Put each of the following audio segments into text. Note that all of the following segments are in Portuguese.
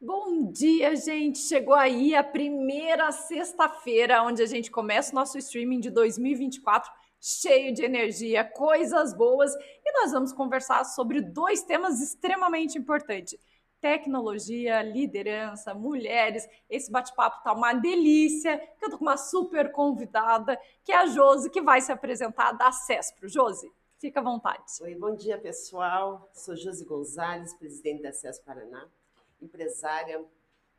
Bom dia, gente! Chegou aí a primeira sexta-feira, onde a gente começa o nosso streaming de 2024 cheio de energia, coisas boas, e nós vamos conversar sobre dois temas extremamente importantes: tecnologia, liderança, mulheres. Esse bate-papo tá uma delícia. Eu tô com uma super convidada, que é a Josi, que vai se apresentar da CESPRO. Josi, fica à vontade. Oi, bom dia, pessoal. Sou Josi Gonzalez, presidente da CESPRO Paraná empresária,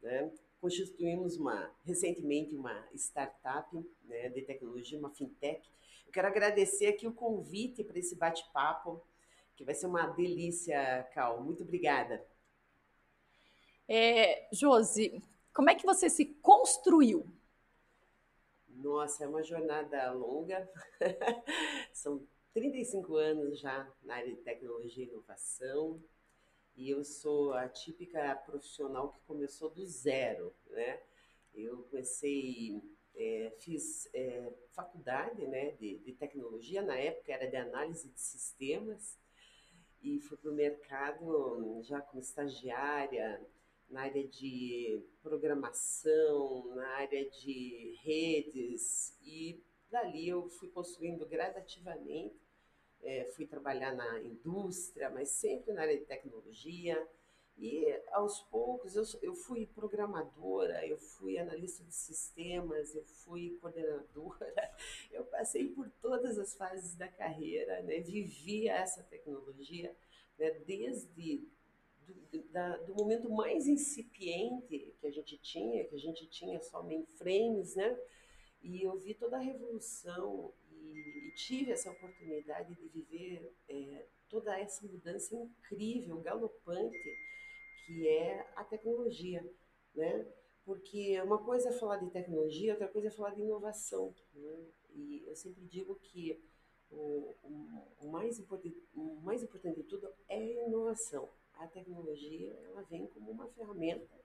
né? constituímos uma, recentemente uma startup né, de tecnologia, uma fintech. Eu quero agradecer aqui o convite para esse bate-papo, que vai ser uma delícia, Cal. Muito obrigada. É, Josi, como é que você se construiu? Nossa, é uma jornada longa. São 35 anos já na área de tecnologia e inovação. E eu sou a típica profissional que começou do zero, né? Eu comecei, é, fiz é, faculdade né, de, de, tecnologia, na época era de análise de sistemas, e fui para o mercado já como estagiária, na área de programação, na área de redes, e dali eu fui construindo gradativamente é, fui trabalhar na indústria, mas sempre na área de tecnologia. E aos poucos eu, eu fui programadora, eu fui analista de sistemas, eu fui coordenadora, eu passei por todas as fases da carreira, né? vivi essa tecnologia né? desde do, da, do momento mais incipiente que a gente tinha, que a gente tinha só mainframes, né? E eu vi toda a revolução e, tive essa oportunidade de viver é, toda essa mudança incrível, galopante, que é a tecnologia, né? Porque uma coisa é falar de tecnologia, outra coisa é falar de inovação, né? E eu sempre digo que o, o, mais importante, o mais importante de tudo é a inovação. A tecnologia, ela vem como uma ferramenta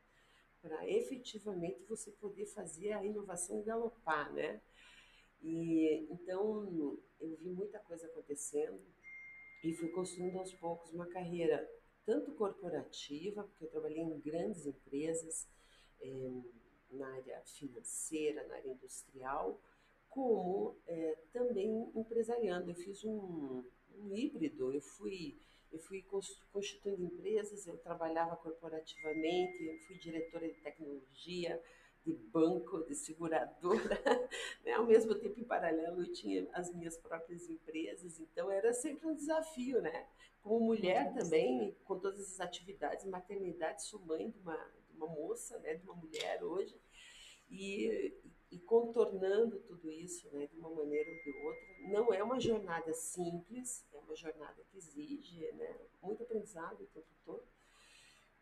para efetivamente você poder fazer a inovação galopar, né? E então eu vi muita coisa acontecendo e fui construindo aos poucos uma carreira tanto corporativa, porque eu trabalhei em grandes empresas, é, na área financeira, na área industrial, como é, também empresariando. Eu fiz um, um híbrido, eu fui eu fui constituindo empresas, eu trabalhava corporativamente, eu fui diretora de tecnologia, de banco, de seguradora, né? ao mesmo tempo em paralelo eu tinha as minhas próprias empresas, então era sempre um desafio, né? Como mulher também, com todas as atividades, maternidade, sou mãe de uma, de uma moça, né? de uma mulher hoje, e, e contornando tudo isso né? de uma maneira ou de outra. Não é uma jornada simples, é uma jornada que exige né? muito aprendizado o tempo todo,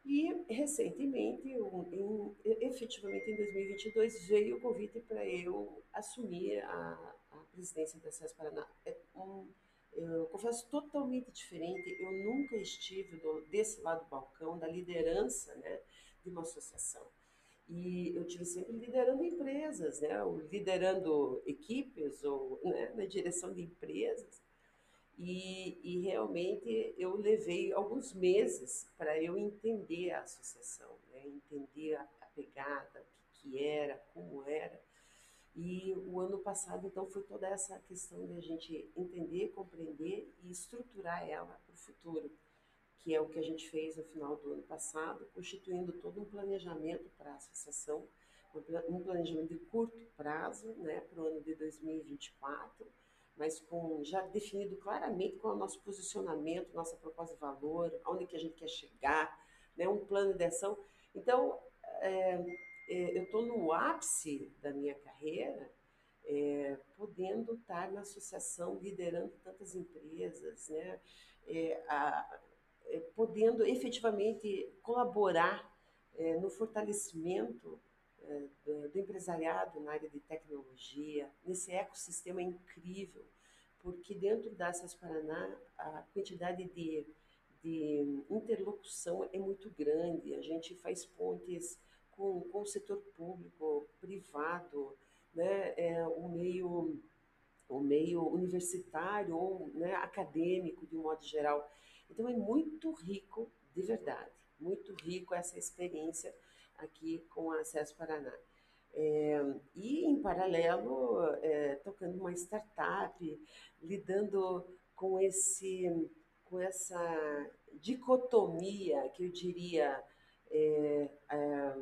e, recentemente, em, efetivamente em 2022, veio o convite para eu assumir a, a presidência da SES Paraná. É um, eu confesso, totalmente diferente. Eu nunca estive do, desse lado do balcão, da liderança né, de uma associação. E eu tive sempre liderando empresas, né, ou liderando equipes, ou né, na direção de empresas. E, e realmente eu levei alguns meses para eu entender a associação, né? entender a, a pegada, o que, que era, como era. E o ano passado, então, foi toda essa questão de a gente entender, compreender e estruturar ela para o futuro, que é o que a gente fez no final do ano passado, constituindo todo um planejamento para a associação, um planejamento de curto prazo, né, para o ano de 2024, mas com já definido claramente qual é o nosso posicionamento, nossa proposta de valor, aonde que a gente quer chegar, né, um plano de ação. Então, é, é, eu estou no ápice da minha carreira, é, podendo estar na associação, liderando tantas empresas, né, é, a, podendo efetivamente colaborar é, no fortalecimento do, do empresariado na área de tecnologia, nesse ecossistema incrível, porque dentro da Access Paraná a quantidade de, de interlocução é muito grande, a gente faz pontes com, com o setor público, privado, né, é, o meio o meio universitário ou né, acadêmico de um modo geral. Então é muito rico, de verdade, muito rico essa experiência aqui com a Acesso Paraná. É, e em paralelo, é, tocando uma startup, lidando com esse com essa dicotomia que eu diria é, é,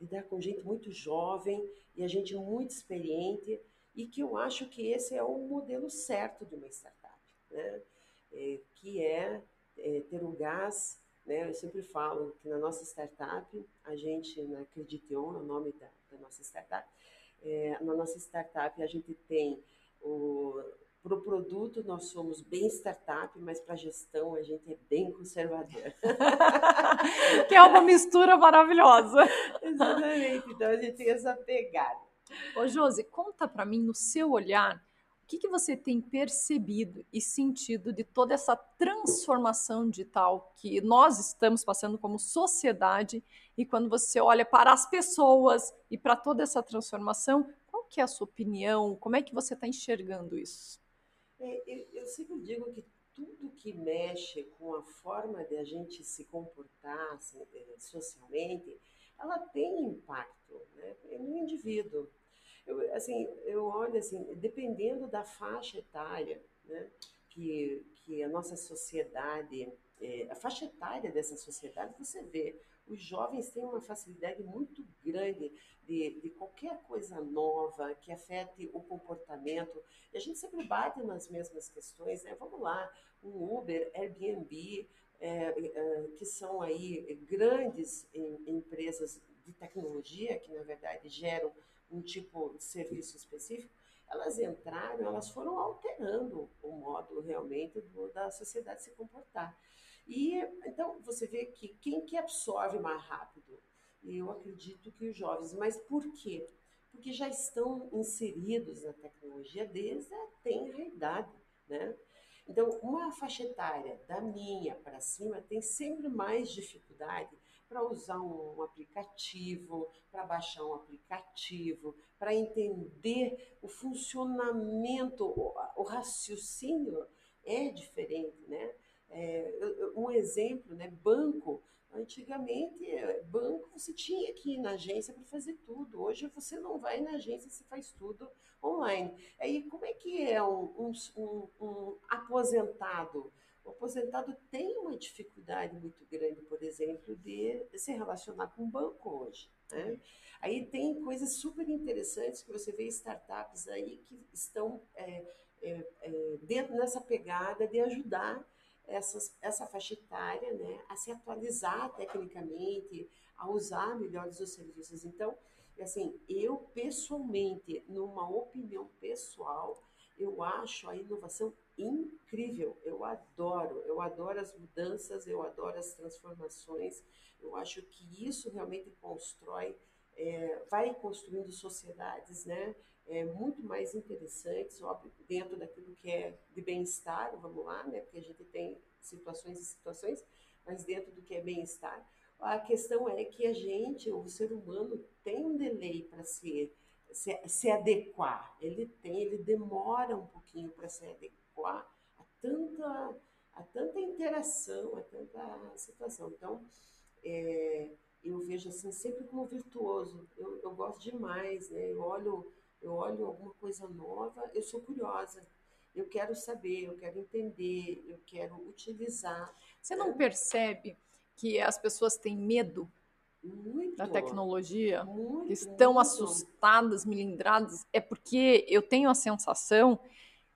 lidar com gente muito jovem e a gente muito experiente e que eu acho que esse é o modelo certo de uma startup, né? É, que é, é, ter o gás, né? Eu sempre falo que na nossa startup, a gente, na Credition, é o nome da, da nossa startup, é, na nossa startup a gente tem o para o produto, nós somos bem startup, mas para a gestão, a gente é bem conservador. que é uma mistura maravilhosa. Exatamente. Então, a gente tem essa pegada. Ô, Josi, conta para mim, no seu olhar, que, que você tem percebido e sentido de toda essa transformação digital que nós estamos passando como sociedade e quando você olha para as pessoas e para toda essa transformação, qual que é a sua opinião? Como é que você está enxergando isso? É, eu, eu, sempre digo que tudo que mexe com a forma de a gente se comportar assim, é, socialmente, ela tem impacto né, no indivíduo. Eu, assim, eu olho assim, dependendo da faixa etária né, que, que a nossa sociedade, é, a faixa etária dessa sociedade, você vê os jovens têm uma facilidade muito grande de, de, qualquer coisa nova que afete o comportamento. E a gente sempre bate nas mesmas questões, né? Vamos lá, um Uber, Airbnb, é, é, que são aí grandes em, empresas de tecnologia, que na verdade geram um tipo de serviço específico, elas entraram, elas foram alterando o modo realmente do, da sociedade se comportar. E então você vê que quem que absorve mais rápido? Eu acredito que os jovens. Mas por quê? Porque já estão inseridos na tecnologia desde a tenra idade, né? Então, uma faixa etária da minha para cima tem sempre mais dificuldade para usar um aplicativo, para baixar um aplicativo, para entender o funcionamento, o, raciocínio é diferente, né? É, um exemplo, né? Banco. Antigamente, banco você tinha que ir na agência para fazer tudo. Hoje você não vai na agência, você faz tudo online. Aí, como é que é um, um, um aposentado? O aposentado tem uma dificuldade muito grande, por exemplo, de se relacionar com o banco hoje. Né? Aí tem coisas super interessantes que você vê startups aí que estão é, é, é, dentro dessa pegada de ajudar essas, essa faixa etária né, a se atualizar tecnicamente, a usar melhores os serviços. Então, assim, eu pessoalmente, numa opinião pessoal, eu acho a inovação incrível. Eu adoro, eu adoro as mudanças, eu adoro as transformações. Eu acho que isso realmente constrói, é, vai construindo sociedades, né? É, muito mais interessantes, óbvio, dentro daquilo que é de bem-estar, vamos lá, né? Porque a gente tem situações e situações, mas dentro do que é bem-estar. A questão é que a gente, o ser humano, tem um delay para se, se, se adequar. Ele tem, ele demora um pouquinho para se adequar a tanta, a tanta interação, a tanta situação. Então, é, eu vejo assim sempre como virtuoso. Eu, eu gosto demais, né? Eu olho, eu olho alguma coisa nova, eu sou curiosa. Eu quero saber, eu quero entender, eu quero utilizar. Você não percebe que as pessoas têm medo muito, da tecnologia, muito, estão muito. assustadas, milindradas, é porque eu tenho a sensação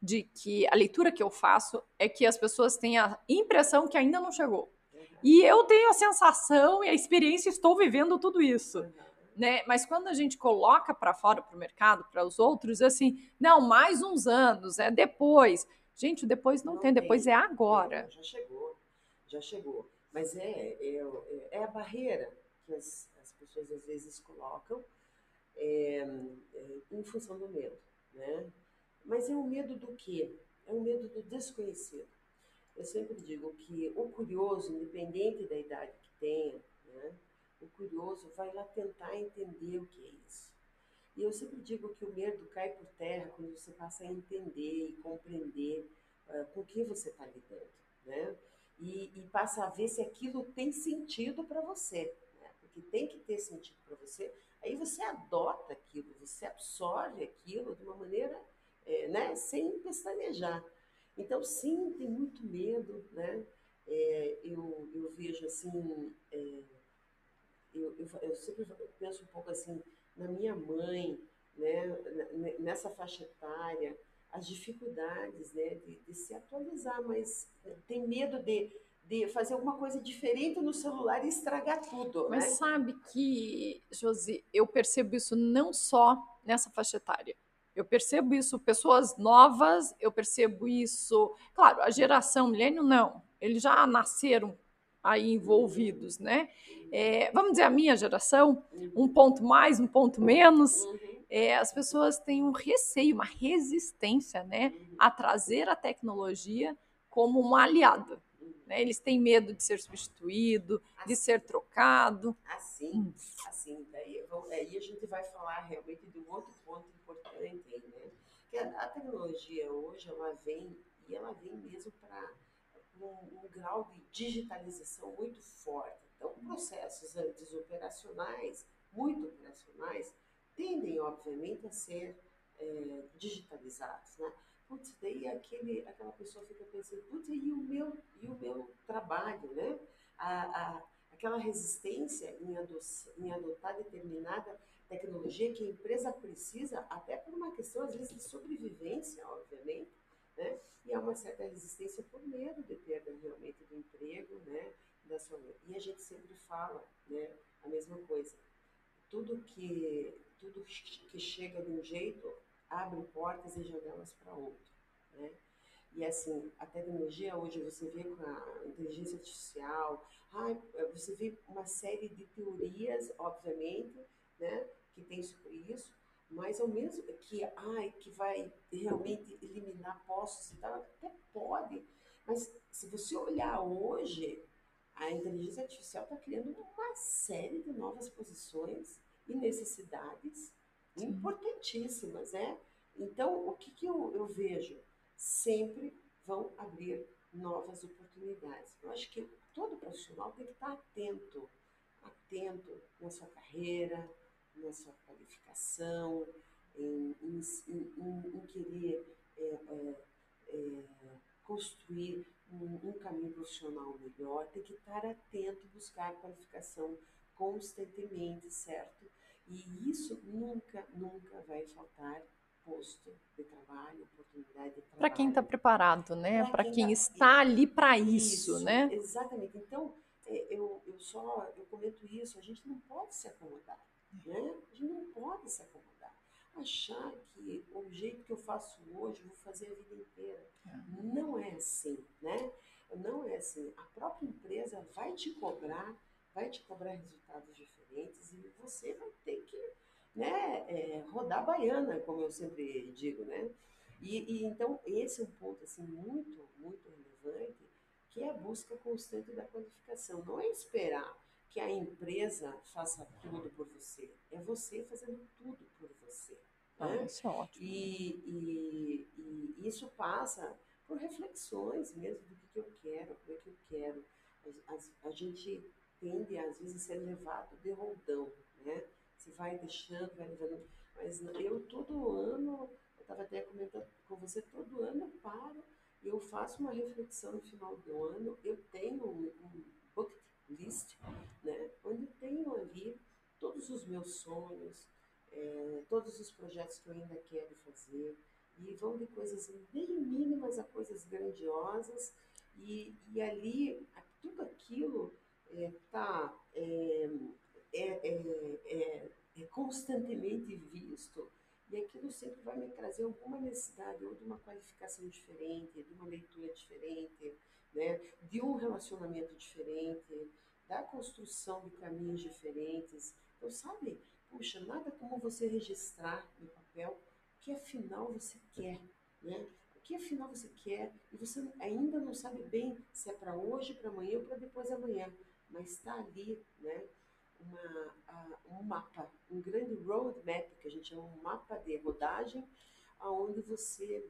de que a leitura que eu faço é que as pessoas têm a impressão que ainda não chegou. Uhum. E eu tenho a sensação e a experiência, estou vivendo tudo isso. Uhum. Né? Mas quando a gente coloca para fora, para o mercado, para os outros, assim, não, mais uns anos, é depois. Gente, depois não, Não tem, depois tem. é agora. Já chegou, já chegou. Mas é, é, é a barreira que as, as pessoas às vezes colocam é, é, em função do medo, né? Mas é o medo do quê? É o medo do desconhecido. Eu sempre digo que o curioso, independente da idade que tenha, né? o curioso vai lá tentar entender o que é isso. E eu sempre digo que o medo cai por terra quando você passa a entender e compreender uh, com que você está lidando, né? E, e, passa a ver se aquilo tem sentido para você, Porque tem que ter sentido para você. Aí você adota aquilo, você absorve aquilo de uma maneira, é, né? Sem pestanejar. Então, sim, tem muito medo, né? É, eu, eu vejo assim, é, eu, eu, eu sempre penso um pouco assim, na minha mãe, né, nessa faixa etária, as dificuldades né, de, de se atualizar, mas tem medo de, de fazer alguma coisa diferente no celular e estragar tudo. Mas né? sabe que, Josi, eu percebo isso não só nessa faixa etária. Eu percebo isso, pessoas novas, eu percebo isso. Claro, a geração milênio não, eles já nasceram aí envolvidos, né? É, vamos dizer, a minha geração, um ponto mais, um ponto menos, é, as pessoas têm um receio, uma resistência, né, a trazer a tecnologia como uma aliada. Né? Eles têm medo de ser substituído, assim, de ser trocado. Assim, assim, daí, aí a gente vai falar realmente de um outro ponto importante aí, né? Que a, a tecnologia hoje, ela vem, e ela vem mesmo para um, um grau de digitalização muito forte então, processos antes operacionais, muito operacionais, tendem, obviamente, a ser é, digitalizados, né? Putz, daí aquele, aquela pessoa fica pensando, putz, e o meu, e o meu trabalho, né? A, a, aquela resistência em, adoção, em adotar determinada tecnologia que a empresa precisa, até por uma questão, às vezes, de sobrevivência, obviamente, né? E há uma certa resistência por medo de perda realmente do emprego, né? da sua E a gente sempre fala, né, a mesma coisa. Tudo que tudo que chega de um jeito abre portas e janelas para outro, né? E assim, a tecnologia hoje você vê com a inteligência artificial, ai, você vê uma série de teorias, obviamente, né, que tem sobre isso, mas ao mesmo que ai, que vai realmente eliminar postos e tal, até pode. Mas se você olhar hoje, a inteligência artificial está criando uma série de novas posições e necessidades. Importantíssimas, né? Então, o que, que eu, eu vejo? Sempre vão abrir novas oportunidades. Eu acho que todo profissional tem que estar atento, atento na sua carreira, na sua qualificação, em, em, em, em querer é, é, é, construir um, um caminho profissional melhor, tem que estar atento, buscar qualificação constantemente, certo? E isso nunca, nunca vai faltar posto de trabalho, oportunidade de trabalho. Para quem está preparado, né? Para quem, quem tá... está ali para isso, isso, né? Exatamente. Então, é, eu, eu só eu comento isso, a gente não pode se acomodar, né? A gente não pode se acomodar achar que o jeito que eu faço hoje eu vou fazer a vida inteira. Não é assim, né? Não é assim. A própria empresa vai te cobrar, vai te cobrar resultados diferentes e você vai ter que né, é, rodar a baiana, como eu sempre digo, né? E, e, então esse é um ponto assim muito, muito relevante, que é a busca constante da qualificação. Não é esperar que a empresa faça tudo por você. É você fazendo tudo por você. Ah, né? Isso é ótimo. E, e, e, isso passa por reflexões mesmo do que, que eu quero, como é que eu quero. A, a, a, gente tende, às vezes, a ser levado de roldão, né? Você vai deixando, vai levando. Mas eu, todo ano, eu estava até comentando com você, todo ano eu paro e eu faço uma reflexão no final do ano. Eu tenho um, um bucket list, né? Onde tenho ali todos os meus sonhos, é, todos os projetos que eu ainda quero fazer, e vão de coisas bem mínimas a coisas grandiosas, e, e ali tudo aquilo está é, é, é, é, constantemente visto, e aquilo sempre vai me trazer alguma necessidade, ou de uma qualificação diferente, de uma leitura diferente, né, de um relacionamento diferente, da construção de caminhos diferentes. Então, sabe, puxa, nada como você registrar no papel o que afinal você quer, né? O que afinal você quer e você ainda não sabe bem se é para hoje, para amanhã ou para depois de amanhã, mas está ali, né? uma, um mapa, um grande roadmap, que a gente chama um mapa de rodagem, aonde você,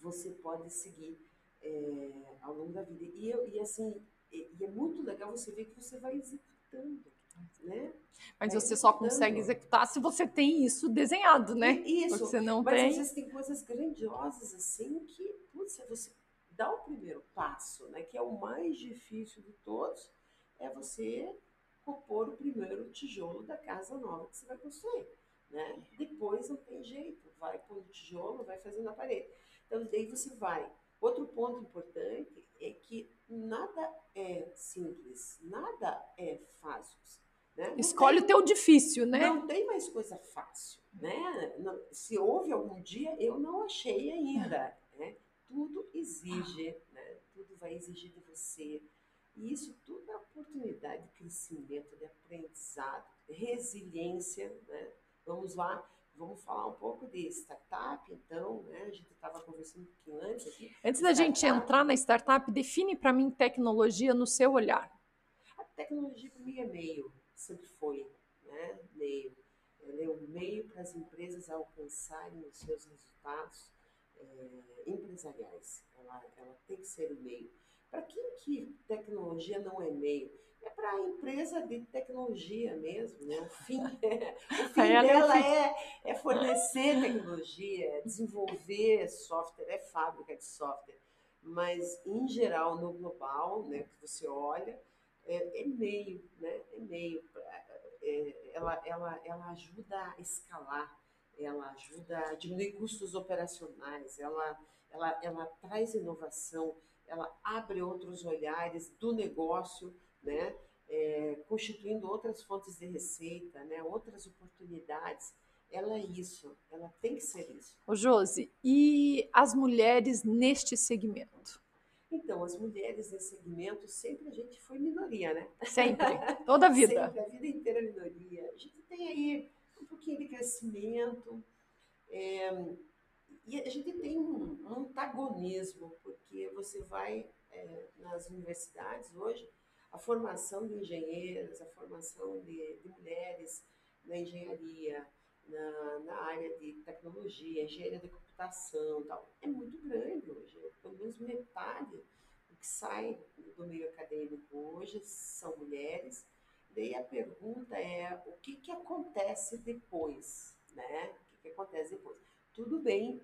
você pode seguir é, ao longo da vida. E, eu, e assim, e, e, é muito legal você ver que você vai executando. Né? Mas vai você executando. só consegue executar se você tem isso desenhado, né? Isso. Você não Mas tem... às vezes tem coisas grandiosas assim que, putz, você dá o primeiro passo, né? Que é o mais difícil de todos, é você compor o primeiro tijolo da casa nova que você vai construir. Né? Depois não tem jeito, vai pôr o tijolo, vai fazendo a parede. Então, daí você vai. Outro ponto importante é que nada é simples, nada é fácil. Né? Escolhe tem, o teu difícil, né? Não tem mais coisa fácil. Né? Não, se houve algum dia, eu não achei ainda. Né? Tudo exige, né? tudo vai exigir de você e isso oportunidade de crescimento, de aprendizado, resiliência. Né? Vamos lá, vamos falar um pouco de startup, então, né? A gente estava conversando um pouquinho antes aqui. Antes da gente entrar na startup, define para mim tecnologia no seu olhar. A tecnologia para mim é meio, sempre foi, né? Meio. Ela é um meio para as empresas alcançarem os seus resultados é, empresariais. Ela, ela tem que ser o meio para quem que tecnologia não é meio? É para a empresa de tecnologia mesmo, né? O fim, é, o fim dela é, é, fornecer tecnologia, é desenvolver software, é fábrica de software. Mas, em geral, no global, né, que você olha, é, é meio, né? É meio. É, ela, ela, ela ajuda a escalar, ela ajuda a diminuir custos operacionais, ela, ela, ela traz inovação, ela abre outros olhares do negócio, né? É, constituindo outras fontes de receita, né? outras oportunidades. Ela é isso, ela tem que ser isso. Ô Josi, e as mulheres neste segmento? Então, as mulheres nesse segmento, sempre a gente foi minoria, né? Sempre, toda a vida. sempre, a vida inteira minoria. A gente tem aí um pouquinho de crescimento, é, e a gente tem um, um antagonismo, porque você vai é, nas universidades hoje, a formação de engenheiros, a formação de, de mulheres na engenharia, na, na, área de tecnologia, engenharia de computação tal, é muito grande hoje. Pelo menos metade do que sai do meio acadêmico hoje são mulheres. Daí a pergunta é o que, que acontece depois, né? O que, que acontece depois? Tudo bem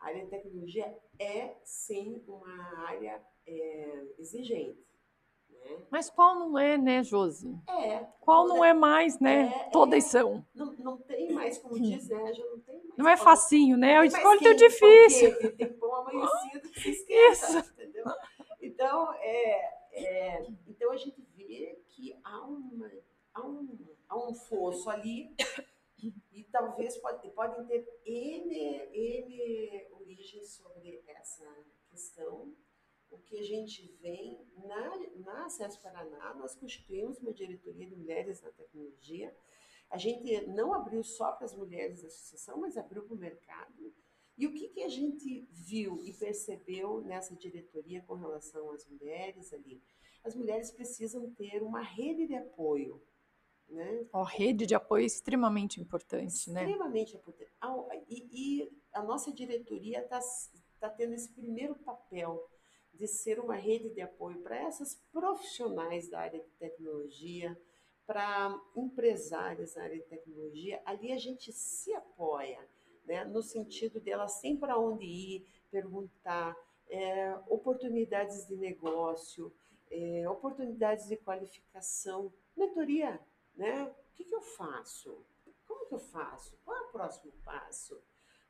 a área de tecnologia é, sim, uma área é, exigente. Né? Mas qual não é, né, Josi? É. Qual não é mais, né? É, Todas é, são. Não, não tem mais, como diz, né? Já não tem mais. Não é facinho, né? Eu escolho teu difícil. Porque tem pão amanhecido que se esquece, Isso. entendeu? Então, é, é, então, a gente vê que há, uma, há, um, há um fosso ali e talvez pode, podem ter N, N origens sobre essa questão. O que a gente vem na, na Acesso Paraná, nós constituímos uma diretoria de mulheres na tecnologia. A gente não abriu só para as mulheres da associação, mas abriu para o mercado. E o que, que a gente viu e percebeu nessa diretoria com relação às mulheres ali? As mulheres precisam ter uma rede de apoio né? A rede de apoio é extremamente importante, extremamente né? Extremamente importante. E, e, a nossa diretoria está tá tendo esse primeiro papel de ser uma rede de apoio para essas profissionais da área de tecnologia, para empresários da área de tecnologia. Ali a gente se apoia, né? no sentido dela sempre para onde ir, perguntar, é, oportunidades de negócio, é, oportunidades de qualificação, mentoria né? O que, que eu faço? Como que eu faço? Qual é o próximo passo?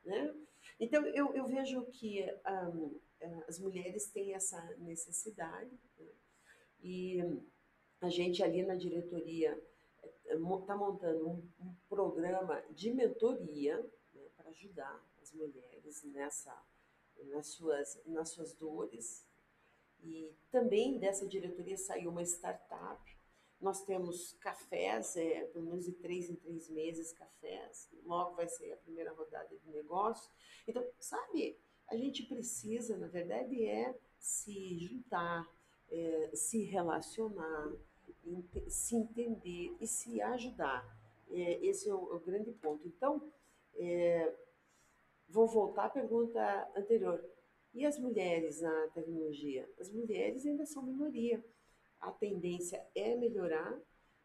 Né? Então, eu, eu vejo que um, as mulheres têm essa necessidade né? e a gente ali na diretoria está montando um, um, programa de mentoria né, para ajudar as mulheres nessa, nas, suas, nas suas dores. E também dessa diretoria saiu uma startup nós temos cafés, é, pelo menos de três em três meses, cafés. Logo vai ser a primeira rodada de negócio. Então, sabe, a gente precisa, na verdade, é se juntar, é, se relacionar, se entender e se ajudar. É, esse é o, é o, grande ponto. Então, é, vou voltar à pergunta anterior. E as mulheres na tecnologia? As mulheres ainda são minoria. A tendência é melhorar.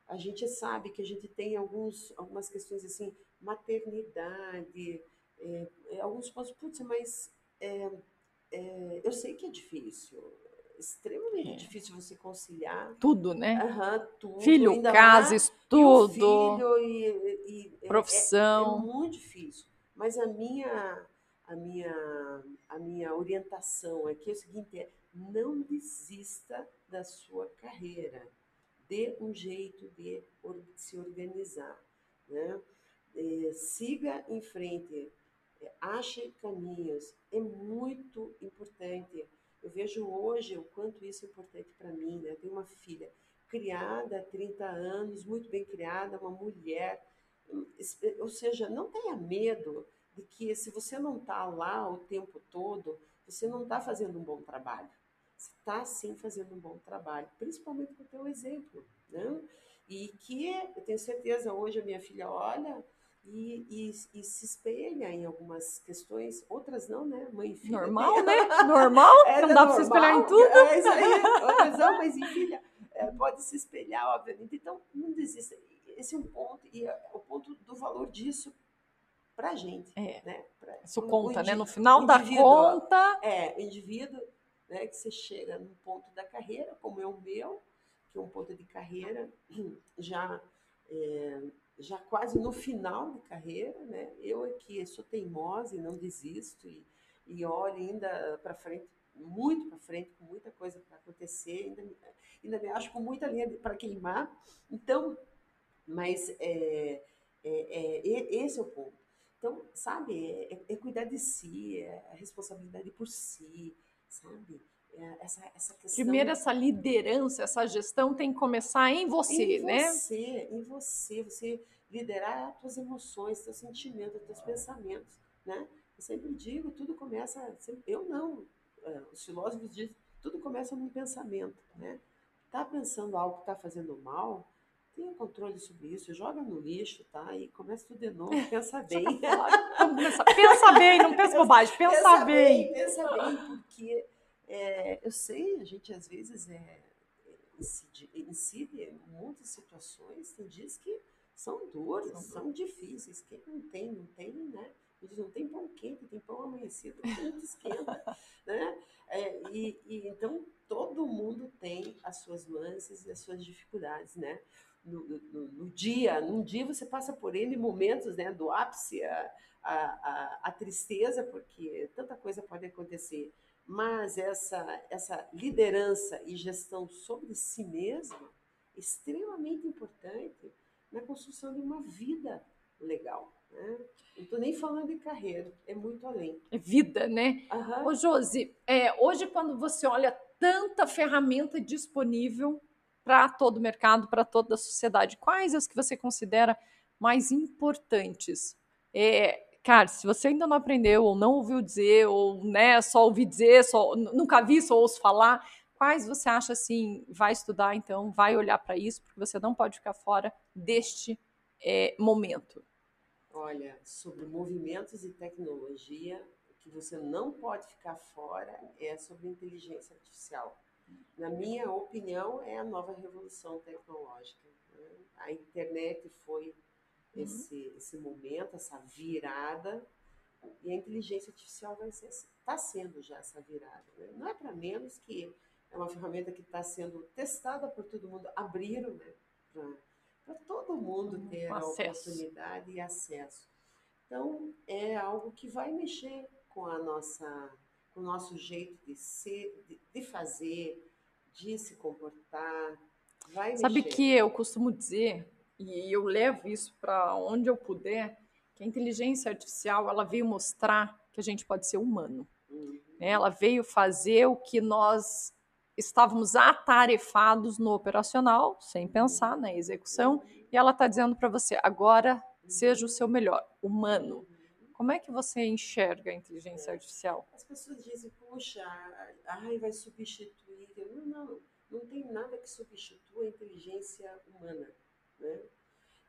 A gente sabe que a gente tem alguns, algumas questões assim, maternidade, é, é alguns pontos, putz, mas é, é, eu sei que é difícil, extremamente é. difícil você conciliar. Tudo, né? Uhum, tudo. Filho, casa, estudo, filho e, e, é, profissão. É, é, muito difícil. Mas a minha, a minha, a minha orientação aqui é o seguinte: é não desista da sua carreira. Dê um jeito de se organizar. Né? É, siga em frente. É, ache caminhos. É muito importante eu vejo hoje o quanto isso é importante para mim, né? Eu tenho uma filha criada há 30 anos, muito bem criada, uma mulher. Ou seja, não tenha medo de que se você não está lá o tempo todo, você não está fazendo um bom trabalho. Você está sim fazendo um bom trabalho, principalmente com o teu exemplo. Né? E que eu tenho certeza, hoje a minha filha olha e, e, e, se espelha em algumas questões, outras não, né? Mãe e filha. Normal, né? Normal, é, não dá para se espelhar em tudo. É isso aí, outras não, mas em filha é, pode se espelhar, obviamente. Então, não desista. Esse é um ponto, e é o ponto do valor disso para gente. É. Né? Pra, Isso conta, né? No final da conta. É, o indivíduo né, que você chega num ponto da carreira, como é o meu, que é um ponto de carreira já. É, já quase no final de carreira, né? Eu aqui sou teimosa e não desisto e, e olho ainda para frente, muito para frente, com muita coisa para acontecer, ainda, ainda me acho com muita linha para queimar. Então, mas é, é, é, esse é o ponto. Então, sabe, é, é cuidar de si, é a responsabilidade por si, sabe? É, essa, essa questão... Primeiro, essa liderança, essa gestão tem que começar em você, em né? Em você, em você. Você liderar as tuas emoções, teus sentimentos, teus pensamentos, né? Eu sempre digo, tudo começa... Eu não. É, os filósofos dizem, tudo começa num pensamento, né? Tá pensando algo que está fazendo mal, tenha controle sobre isso, joga no lixo, tá? E começa tudo de novo, pensa bem. pensa bem, não pensa bobagem, pensa, pensa bem. bem. Pensa bem, porque é, eu sei, a gente às vezes é, incide, incide em muitas situações, tem dias que são duras, são, são difíceis. Quem não tem, não tem, né? Diz, não tem pão quente, tem pão amanhecido, não esquenta, né? É, e, e, então todo mundo tem as suas nuances e as suas dificuldades, né? No, no, no, dia, num dia você passa por N momentos, né? Do ápice a, a, a, tristeza, porque tanta coisa pode acontecer mas essa, essa liderança e gestão sobre si mesmo é extremamente importante na construção de uma vida legal. Né? Não estou nem falando de carreira, é muito além. É vida, né? Uhum. Ô, Josi, é, hoje quando você olha tanta ferramenta disponível para todo o mercado, para toda a sociedade, quais as que você considera mais importantes? É, cara, se você ainda não aprendeu, ou não ouviu dizer, ou né, só ouvi dizer, só, nunca vi, só ouço falar, quais você acha assim, vai estudar então, vai olhar para isso, porque você não pode ficar fora deste é, momento? Olha, sobre movimentos e tecnologia, o que você não pode ficar fora é sobre inteligência artificial. Na minha opinião, é a nova revolução tecnológica. Né? A internet foi uhum. esse, esse momento, essa virada, e a inteligência artificial vai ser, está sendo já essa virada. Né? Não é para menos que é uma ferramenta que está sendo testada por todo mundo, abriram né, para todo mundo uhum. ter a oportunidade e acesso. Então, é algo que vai mexer com a nossa o nosso jeito de ser, de, de fazer, de se comportar. Vai Sabe mexer. que eu costumo dizer e eu levo isso para onde eu puder, que a inteligência artificial ela veio mostrar que a gente pode ser humano. Uhum. Ela veio fazer o que nós estávamos atarefados no operacional, sem pensar na execução, e ela está dizendo para você: agora seja o seu melhor, humano. Como é que você enxerga a inteligência artificial? As pessoas dizem, puxa, ai, vai substituir. Não, não, não tem nada que substitua a inteligência humana, né?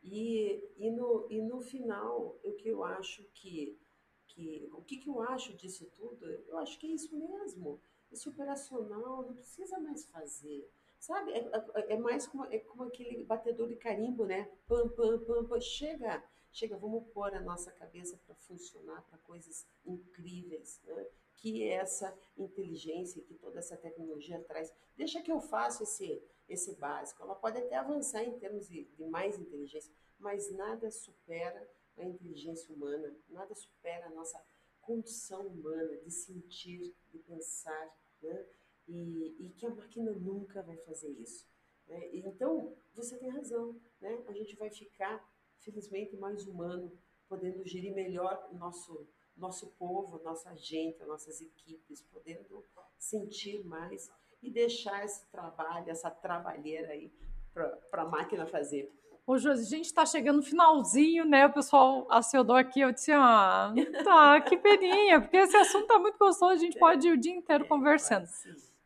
E, e, no, e no final, o que eu acho que, que o que, que eu acho disso tudo? Eu acho que é isso mesmo. Esse operacional não precisa mais fazer. Sabe? É, é, é mais como, é como aquele batedor de carimbo, né? Pam, pam, pam, pam. Chega, chega, vamos pôr a nossa cabeça para funcionar para coisas incríveis, né? que essa inteligência, que toda essa tecnologia traz. Deixa que eu faça esse, esse básico. Ela pode até avançar em termos de, de mais inteligência, mas nada supera a inteligência humana, nada supera a nossa condição humana de sentir, de pensar, né? e, e que a máquina nunca vai fazer isso. Né? Então, você tem razão, né? a gente vai ficar, felizmente, mais humano, podendo gerir melhor nosso nosso povo, nossa gente, nossas equipes, podendo sentir mais e deixar esse trabalho, essa trabalheira aí para a máquina fazer. Ô, Josi, a gente está chegando no finalzinho, né? O pessoal acionou aqui, eu disse, ah, tá, que peninha, porque esse assunto tá muito gostoso, a gente pode ir o dia inteiro é, conversando.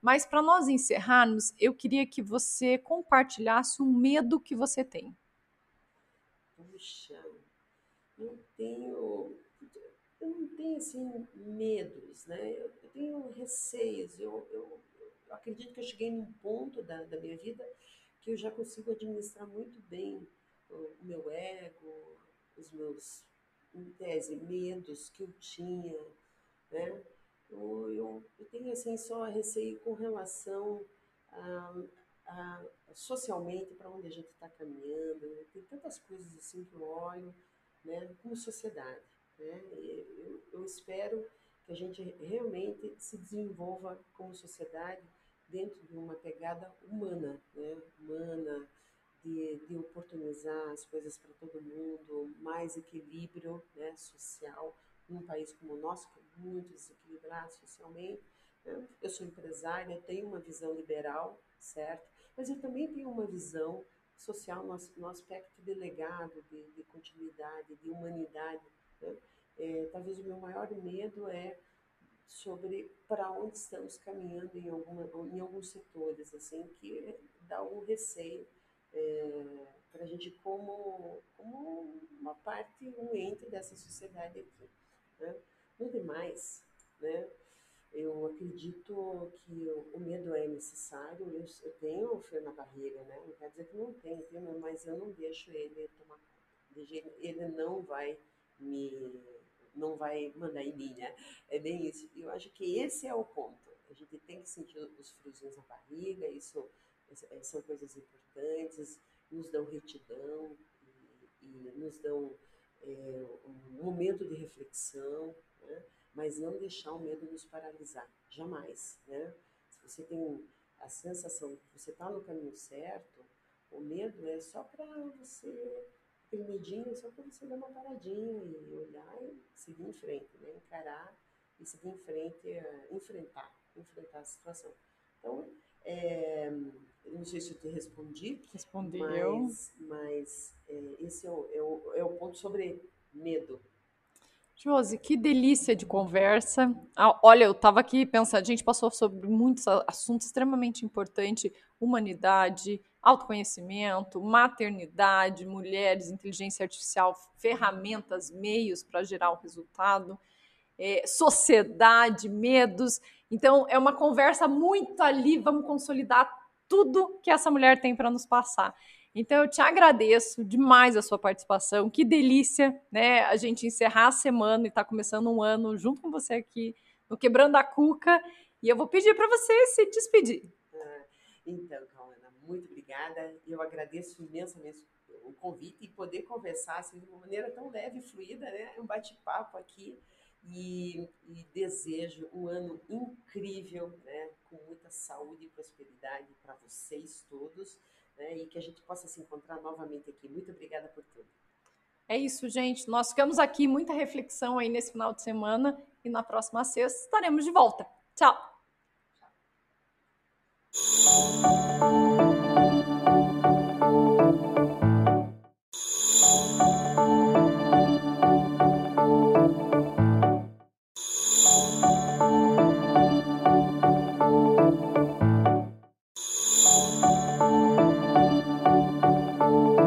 Mas para nós encerrarmos, eu queria que você compartilhasse um medo que você tem. Puxa, eu tenho, eu não tenho assim medos, né? Eu, eu tenho receios. Eu, eu, eu, acredito que eu cheguei num ponto da, da minha vida que eu já consigo administrar muito bem o, o meu ego, os meus, em tese, medos que eu tinha, né? Eu, eu, eu tenho assim só receio com relação a, socialmente para onde a gente está caminhando. Né? Tem tantas coisas assim que eu olho, né? Como sociedade, né? Eu, eu espero que a gente realmente se desenvolva como sociedade dentro de uma pegada humana, né? humana, de, de oportunizar as coisas para todo mundo, mais equilíbrio né? social, num país como o nosso, que é muito desequilibrado socialmente. Eu sou empresária, eu tenho uma visão liberal, certo? Mas eu também tenho uma visão social no, no aspecto de legado, de, de continuidade, de humanidade. Né? É, talvez o meu maior medo é sobre para onde estamos caminhando em, alguma, em alguns setores, assim, que dá algum receio é, para a gente como, como uma parte, um ente dessa sociedade aqui. Né? No demais, né, eu acredito que o medo é necessário, eu, eu tenho o frio na barriga, né? não quer dizer que não tenho, mas eu não deixo ele tomar conta. Ele não vai me não vai mandar em mim, né? É bem isso. Eu acho que esse é o ponto. A gente tem que sentir os friozinhos na barriga, isso é, são coisas importantes, nos dão retidão e, e nos dão é, um momento de reflexão, né? Mas não deixar o medo nos paralisar, jamais. Né? Se você tem a sensação de que você está no caminho certo, o medo é só para você aquele medinho só para você dar uma paradinha e olhar e seguir em frente, né? Encarar e seguir em frente, uh, enfrentar, enfrentar a situação. Então, é, não sei se eu te respondi. Respondeu. Mas, mas é, esse é o, é, o, é o ponto sobre medo. Josi, que delícia de conversa. Ah, olha, eu estava aqui pensando, a gente passou sobre muitos assuntos extremamente importantes: humanidade, autoconhecimento, maternidade, mulheres, inteligência artificial, ferramentas, meios para gerar o resultado, é, sociedade, medos. Então, é uma conversa muito ali, vamos consolidar tudo que essa mulher tem para nos passar. Então, eu te agradeço demais a sua participação. Que delícia, né? A gente encerrar a semana e estar tá começando um ano junto com você aqui no Quebrando a Cuca. E eu vou pedir para você se despedir. Ah, então, Cauana, muito obrigada. Eu agradeço imensamente o convite e poder conversar assim, de uma maneira tão leve e fluida, né? Um bate-papo aqui. E, e, desejo um ano incrível, né? com muita saúde e prosperidade para vocês todos né, e que a gente possa se encontrar novamente aqui. Muito obrigada por tudo. É isso, gente. Nós ficamos aqui, muita reflexão aí nesse final de semana e na próxima sexta estaremos de volta. Tchau. Tchau.